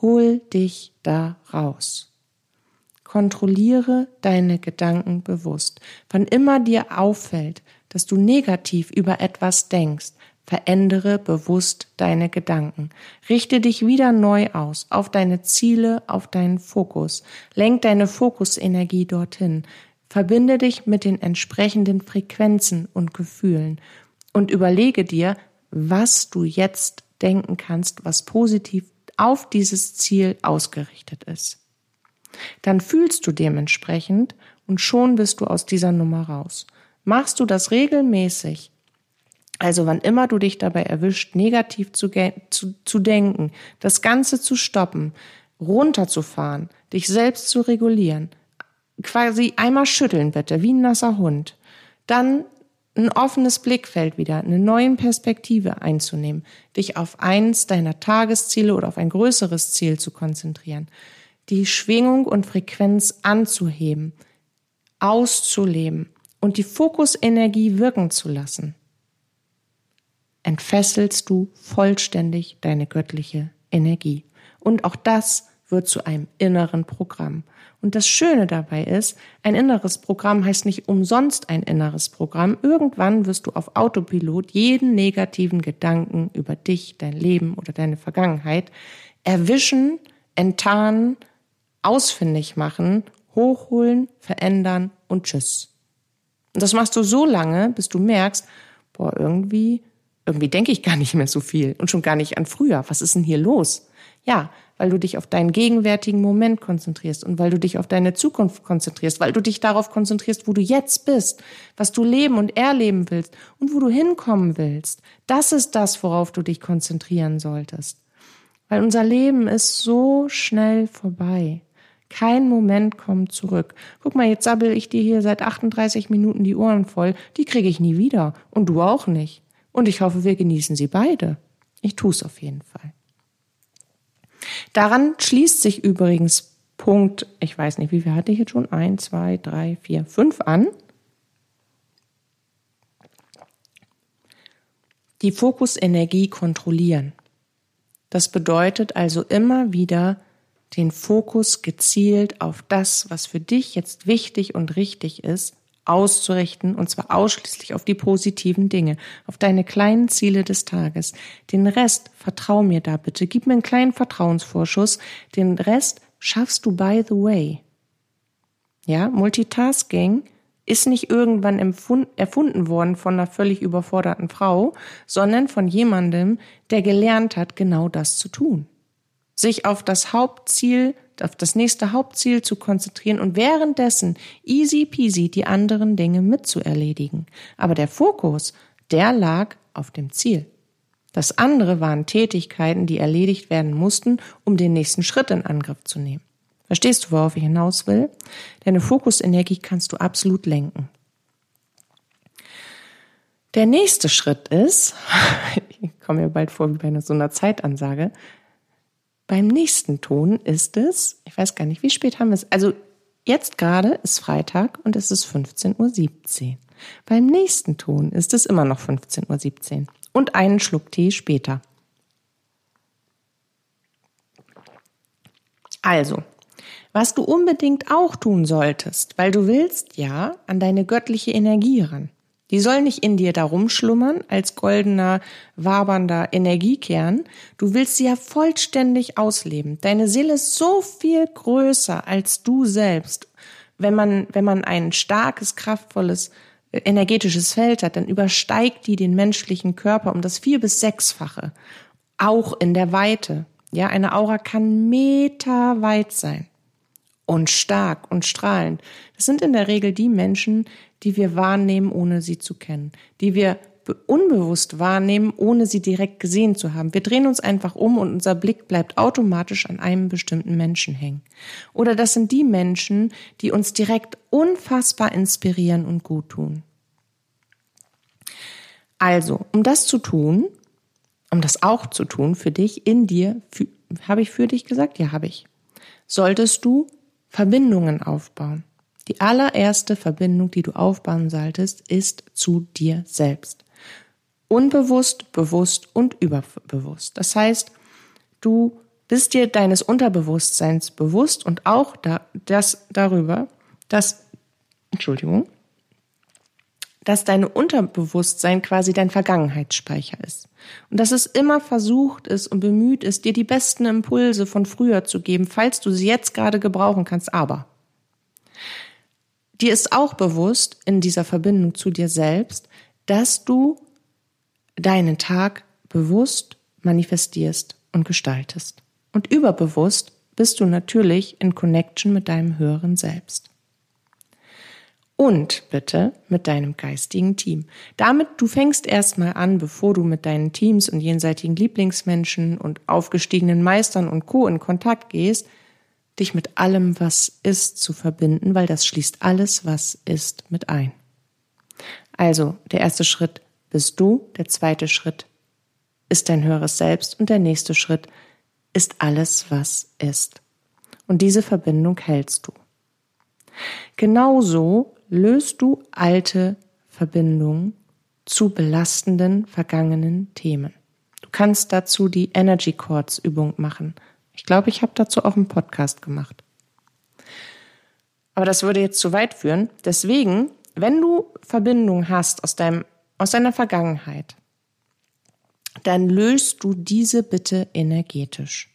Hol dich da raus. Kontrolliere deine Gedanken bewusst. Wann immer dir auffällt, dass du negativ über etwas denkst, verändere bewusst deine Gedanken. Richte dich wieder neu aus, auf deine Ziele, auf deinen Fokus. Lenk deine Fokusenergie dorthin. Verbinde dich mit den entsprechenden Frequenzen und Gefühlen und überlege dir, was du jetzt denken kannst, was positiv auf dieses Ziel ausgerichtet ist. Dann fühlst du dementsprechend und schon bist du aus dieser Nummer raus. Machst du das regelmäßig, also wann immer du dich dabei erwischt, negativ zu, zu, zu denken, das Ganze zu stoppen, runterzufahren, dich selbst zu regulieren, quasi einmal schütteln bitte, wie ein nasser Hund, dann ein offenes Blickfeld wieder, eine neue Perspektive einzunehmen, dich auf eins deiner Tagesziele oder auf ein größeres Ziel zu konzentrieren, die Schwingung und Frequenz anzuheben, auszuleben und die Fokusenergie wirken zu lassen, entfesselst du vollständig deine göttliche Energie. Und auch das wird zu einem inneren Programm. Und das Schöne dabei ist, ein inneres Programm heißt nicht umsonst ein inneres Programm. Irgendwann wirst du auf Autopilot jeden negativen Gedanken über dich, dein Leben oder deine Vergangenheit erwischen, enttarnen, ausfindig machen, hochholen, verändern und tschüss. Und das machst du so lange, bis du merkst, boah, irgendwie, irgendwie denke ich gar nicht mehr so viel und schon gar nicht an früher. Was ist denn hier los? Ja, weil du dich auf deinen gegenwärtigen Moment konzentrierst und weil du dich auf deine Zukunft konzentrierst, weil du dich darauf konzentrierst, wo du jetzt bist, was du leben und erleben willst und wo du hinkommen willst. Das ist das, worauf du dich konzentrieren solltest. Weil unser Leben ist so schnell vorbei. Kein Moment kommt zurück. Guck mal, jetzt sabbel ich dir hier seit 38 Minuten die Ohren voll. Die kriege ich nie wieder. Und du auch nicht. Und ich hoffe, wir genießen sie beide. Ich tu's auf jeden Fall. Daran schließt sich übrigens Punkt, ich weiß nicht, wie viel hatte ich jetzt schon? Eins, zwei, drei, vier, fünf an. Die Fokusenergie kontrollieren. Das bedeutet also immer wieder den Fokus gezielt auf das, was für dich jetzt wichtig und richtig ist, auszurichten, und zwar ausschließlich auf die positiven Dinge, auf deine kleinen Ziele des Tages. Den Rest, vertrau mir da bitte, gib mir einen kleinen Vertrauensvorschuss, den Rest schaffst du by the way. Ja, Multitasking ist nicht irgendwann erfunden worden von einer völlig überforderten Frau, sondern von jemandem, der gelernt hat, genau das zu tun. Sich auf das Hauptziel auf das nächste Hauptziel zu konzentrieren und währenddessen easy peasy die anderen Dinge mitzuerledigen. Aber der Fokus, der lag auf dem Ziel. Das andere waren Tätigkeiten, die erledigt werden mussten, um den nächsten Schritt in Angriff zu nehmen. Verstehst du, worauf ich hinaus will? Deine Fokusenergie kannst du absolut lenken. Der nächste Schritt ist, ich komme mir bald vor wie bei so einer Zeitansage, beim nächsten Ton ist es, ich weiß gar nicht, wie spät haben wir es? Also jetzt gerade ist Freitag und es ist 15.17 Uhr. Beim nächsten Ton ist es immer noch 15.17 Uhr und einen Schluck Tee später. Also, was du unbedingt auch tun solltest, weil du willst ja an deine göttliche Energie ran. Die soll nicht in dir darum schlummern als goldener, wabernder Energiekern. Du willst sie ja vollständig ausleben. Deine Seele ist so viel größer als du selbst. Wenn man, wenn man ein starkes, kraftvolles, energetisches Feld hat, dann übersteigt die den menschlichen Körper um das vier- bis sechsfache. Auch in der Weite. Ja, eine Aura kann meterweit sein und stark und strahlend. Das sind in der Regel die Menschen, die wir wahrnehmen, ohne sie zu kennen, die wir unbewusst wahrnehmen, ohne sie direkt gesehen zu haben. Wir drehen uns einfach um und unser Blick bleibt automatisch an einem bestimmten Menschen hängen. Oder das sind die Menschen, die uns direkt unfassbar inspirieren und gut tun. Also, um das zu tun, um das auch zu tun für dich, in dir, habe ich für dich gesagt? Ja, habe ich. Solltest du Verbindungen aufbauen. Die allererste Verbindung, die du aufbauen solltest, ist zu dir selbst. Unbewusst, bewusst und überbewusst. Das heißt, du bist dir deines Unterbewusstseins bewusst und auch da, das darüber, dass, Entschuldigung, dass dein Unterbewusstsein quasi dein Vergangenheitsspeicher ist. Und dass es immer versucht ist und bemüht ist, dir die besten Impulse von früher zu geben, falls du sie jetzt gerade gebrauchen kannst. Aber dir ist auch bewusst in dieser Verbindung zu dir selbst, dass du deinen Tag bewusst manifestierst und gestaltest. Und überbewusst bist du natürlich in Connection mit deinem höheren Selbst und bitte mit deinem geistigen Team. Damit du fängst erstmal an, bevor du mit deinen Teams und jenseitigen Lieblingsmenschen und aufgestiegenen Meistern und Co. in Kontakt gehst, dich mit allem, was ist, zu verbinden, weil das schließt alles, was ist, mit ein. Also, der erste Schritt bist du, der zweite Schritt ist dein höheres Selbst und der nächste Schritt ist alles, was ist. Und diese Verbindung hältst du. Genauso löst du alte Verbindungen zu belastenden vergangenen Themen. Du kannst dazu die Energy Chords Übung machen. Ich glaube, ich habe dazu auch einen Podcast gemacht. Aber das würde jetzt zu weit führen. Deswegen, wenn du Verbindungen hast aus deinem, aus deiner Vergangenheit, dann löst du diese bitte energetisch.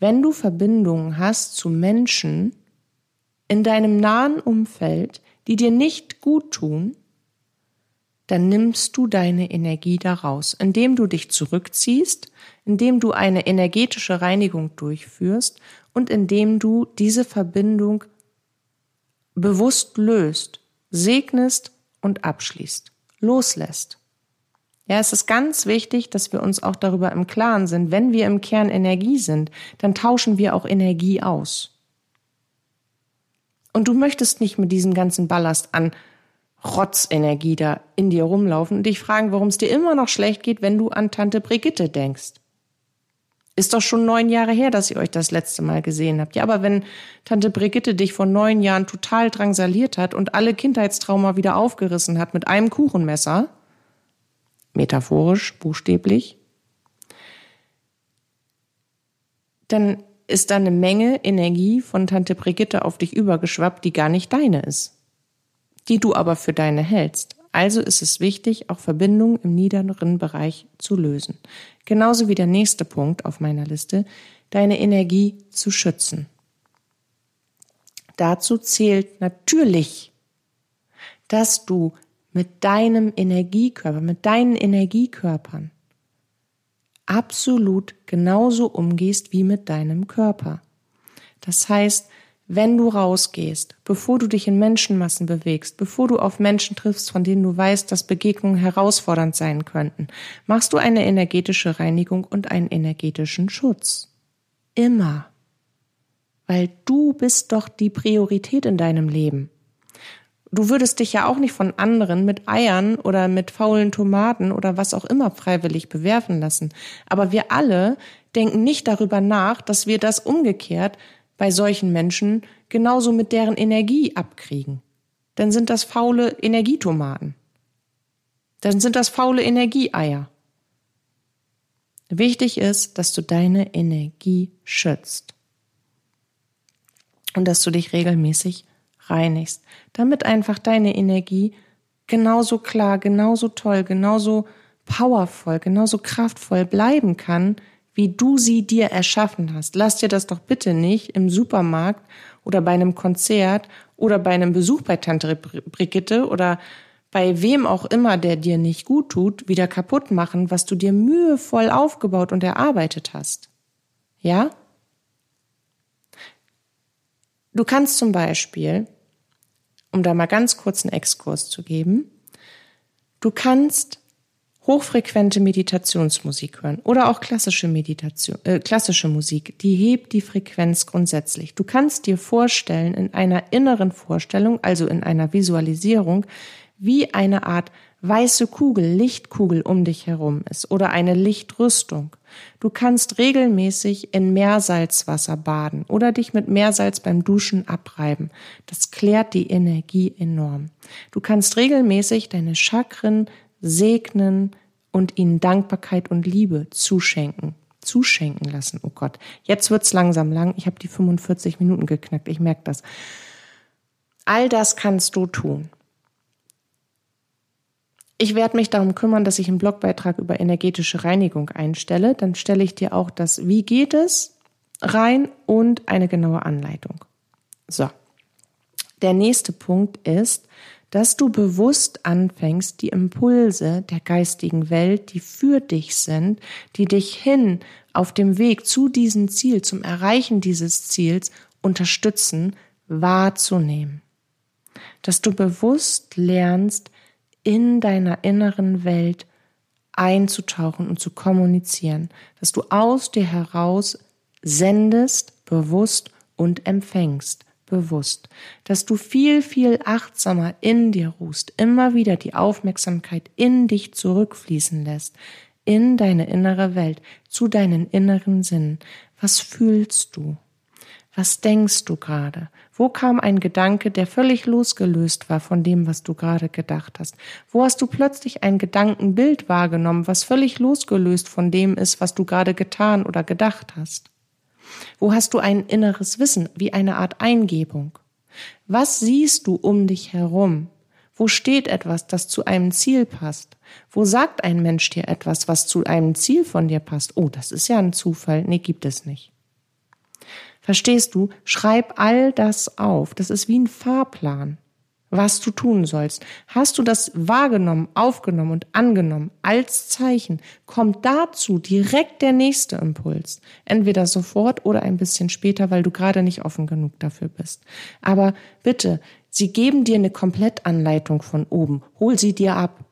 Wenn du Verbindungen hast zu Menschen in deinem nahen Umfeld, die dir nicht gut tun, dann nimmst du deine Energie daraus, indem du dich zurückziehst, indem du eine energetische Reinigung durchführst und indem du diese Verbindung bewusst löst, segnest und abschließt, loslässt. Ja, es ist ganz wichtig, dass wir uns auch darüber im Klaren sind, wenn wir im Kern Energie sind, dann tauschen wir auch Energie aus. Und du möchtest nicht mit diesem ganzen Ballast an Rotzenergie da in dir rumlaufen und dich fragen, warum es dir immer noch schlecht geht, wenn du an Tante Brigitte denkst. Ist doch schon neun Jahre her, dass ihr euch das letzte Mal gesehen habt. Ja, aber wenn Tante Brigitte dich vor neun Jahren total drangsaliert hat und alle Kindheitstrauma wieder aufgerissen hat mit einem Kuchenmesser, metaphorisch, buchstäblich, dann ist da eine Menge Energie von Tante Brigitte auf dich übergeschwappt, die gar nicht deine ist, die du aber für deine hältst. Also ist es wichtig, auch Verbindungen im niederen Bereich zu lösen. Genauso wie der nächste Punkt auf meiner Liste, deine Energie zu schützen. Dazu zählt natürlich, dass du mit deinem Energiekörper, mit deinen Energiekörpern absolut genauso umgehst wie mit deinem Körper. Das heißt, wenn du rausgehst, bevor du dich in Menschenmassen bewegst, bevor du auf Menschen triffst, von denen du weißt, dass Begegnungen herausfordernd sein könnten, machst du eine energetische Reinigung und einen energetischen Schutz. Immer. Weil du bist doch die Priorität in deinem Leben du würdest dich ja auch nicht von anderen mit Eiern oder mit faulen Tomaten oder was auch immer freiwillig bewerfen lassen. Aber wir alle denken nicht darüber nach, dass wir das umgekehrt bei solchen Menschen genauso mit deren Energie abkriegen. Dann sind das faule Energietomaten. Dann sind das faule Energieeier. Wichtig ist, dass du deine Energie schützt. und dass du dich regelmäßig reinigst, damit einfach deine Energie genauso klar, genauso toll, genauso powervoll, genauso kraftvoll bleiben kann, wie du sie dir erschaffen hast. Lass dir das doch bitte nicht im Supermarkt oder bei einem Konzert oder bei einem Besuch bei Tante Brigitte oder bei wem auch immer, der dir nicht gut tut, wieder kaputt machen, was du dir mühevoll aufgebaut und erarbeitet hast. Ja? Du kannst zum Beispiel, um da mal ganz kurz einen Exkurs zu geben, du kannst hochfrequente Meditationsmusik hören oder auch klassische Meditation, äh, klassische Musik, die hebt die Frequenz grundsätzlich. Du kannst dir vorstellen, in einer inneren Vorstellung, also in einer Visualisierung, wie eine Art weiße Kugel, Lichtkugel um dich herum ist oder eine Lichtrüstung. Du kannst regelmäßig in Meersalzwasser baden oder dich mit Meersalz beim Duschen abreiben. Das klärt die Energie enorm. Du kannst regelmäßig deine Chakren segnen und ihnen Dankbarkeit und Liebe zuschenken. Zuschenken lassen. Oh Gott, jetzt wird's langsam lang. Ich habe die 45 Minuten geknackt. Ich merke das. All das kannst du tun. Ich werde mich darum kümmern, dass ich einen Blogbeitrag über energetische Reinigung einstelle. Dann stelle ich dir auch das Wie geht es rein und eine genaue Anleitung. So. Der nächste Punkt ist, dass du bewusst anfängst, die Impulse der geistigen Welt, die für dich sind, die dich hin auf dem Weg zu diesem Ziel, zum Erreichen dieses Ziels unterstützen, wahrzunehmen. Dass du bewusst lernst, in deiner inneren Welt einzutauchen und zu kommunizieren, dass du aus dir heraus sendest, bewusst und empfängst, bewusst, dass du viel, viel achtsamer in dir ruhst, immer wieder die Aufmerksamkeit in dich zurückfließen lässt, in deine innere Welt, zu deinen inneren Sinnen. Was fühlst du? Was denkst du gerade? Wo kam ein Gedanke, der völlig losgelöst war von dem, was du gerade gedacht hast? Wo hast du plötzlich ein Gedankenbild wahrgenommen, was völlig losgelöst von dem ist, was du gerade getan oder gedacht hast? Wo hast du ein inneres Wissen, wie eine Art Eingebung? Was siehst du um dich herum? Wo steht etwas, das zu einem Ziel passt? Wo sagt ein Mensch dir etwas, was zu einem Ziel von dir passt? Oh, das ist ja ein Zufall. Nee, gibt es nicht. Verstehst du? Schreib all das auf. Das ist wie ein Fahrplan, was du tun sollst. Hast du das wahrgenommen, aufgenommen und angenommen als Zeichen, kommt dazu direkt der nächste Impuls. Entweder sofort oder ein bisschen später, weil du gerade nicht offen genug dafür bist. Aber bitte, sie geben dir eine Komplettanleitung von oben. Hol sie dir ab.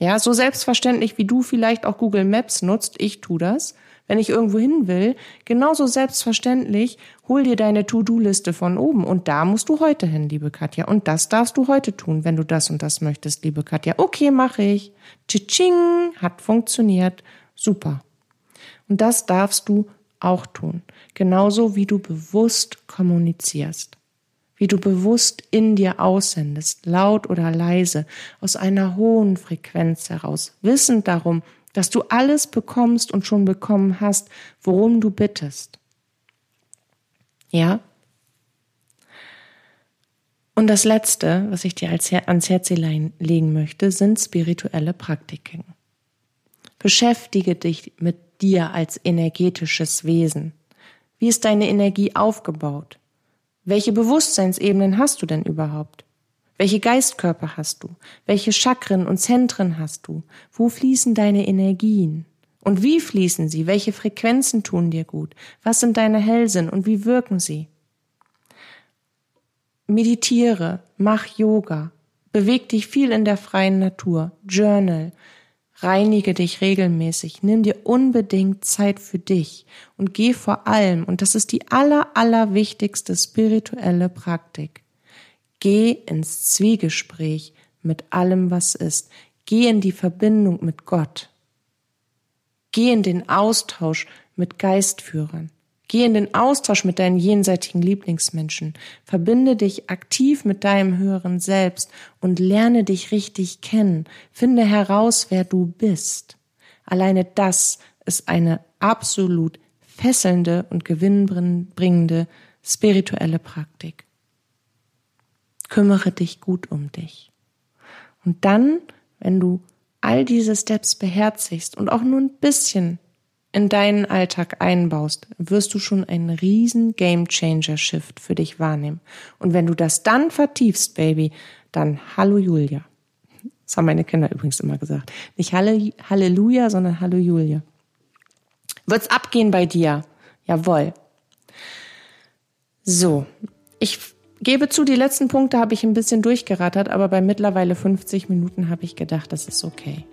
Ja, so selbstverständlich wie du vielleicht auch Google Maps nutzt, ich tu das wenn ich irgendwo hin will, genauso selbstverständlich, hol dir deine To-Do-Liste von oben und da musst du heute hin, liebe Katja. Und das darfst du heute tun, wenn du das und das möchtest, liebe Katja. Okay, mache ich. Tsching, hat funktioniert. Super. Und das darfst du auch tun. Genauso wie du bewusst kommunizierst. Wie du bewusst in dir aussendest, laut oder leise, aus einer hohen Frequenz heraus, wissend darum, dass du alles bekommst und schon bekommen hast, worum du bittest. Ja? Und das Letzte, was ich dir ans Herz legen möchte, sind spirituelle Praktiken. Beschäftige dich mit dir als energetisches Wesen. Wie ist deine Energie aufgebaut? Welche Bewusstseinsebenen hast du denn überhaupt? Welche Geistkörper hast du? Welche Chakren und Zentren hast du? Wo fließen deine Energien? Und wie fließen sie? Welche Frequenzen tun dir gut? Was sind deine Hellsinn und wie wirken sie? Meditiere, mach Yoga, beweg dich viel in der freien Natur, journal, reinige dich regelmäßig, nimm dir unbedingt Zeit für dich und geh vor allem, und das ist die aller, aller wichtigste spirituelle Praktik, Geh ins Zwiegespräch mit allem, was ist. Geh in die Verbindung mit Gott. Geh in den Austausch mit Geistführern. Geh in den Austausch mit deinen jenseitigen Lieblingsmenschen. Verbinde dich aktiv mit deinem höheren Selbst und lerne dich richtig kennen. Finde heraus, wer du bist. Alleine das ist eine absolut fesselnde und gewinnbringende spirituelle Praktik. Kümmere dich gut um dich. Und dann, wenn du all diese Steps beherzigst und auch nur ein bisschen in deinen Alltag einbaust, wirst du schon einen riesen Game Changer Shift für dich wahrnehmen. Und wenn du das dann vertiefst, Baby, dann Hallo Julia. Das haben meine Kinder übrigens immer gesagt. Nicht Halle, Halleluja, sondern Hallo Julia. Wird's abgehen bei dir? Jawohl. So, ich gebe zu, die letzten Punkte habe ich ein bisschen durchgerattert, aber bei mittlerweile 50 Minuten habe ich gedacht, das ist okay.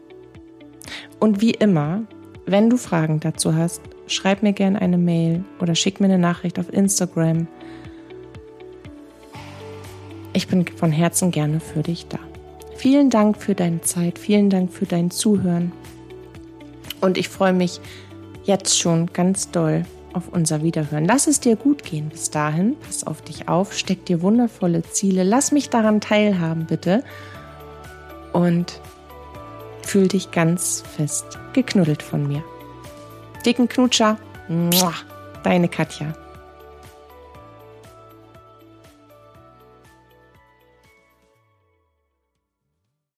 Und wie immer, wenn du Fragen dazu hast, schreib mir gerne eine Mail oder schick mir eine Nachricht auf Instagram. Ich bin von Herzen gerne für dich da. Vielen Dank für deine Zeit, vielen Dank für dein Zuhören. Und ich freue mich jetzt schon ganz doll auf unser Wiederhören. Lass es dir gut gehen bis dahin. Pass auf dich auf, steck dir wundervolle Ziele. Lass mich daran teilhaben, bitte. Und fühl dich ganz fest geknuddelt von mir. Dicken Knutscher. Deine Katja.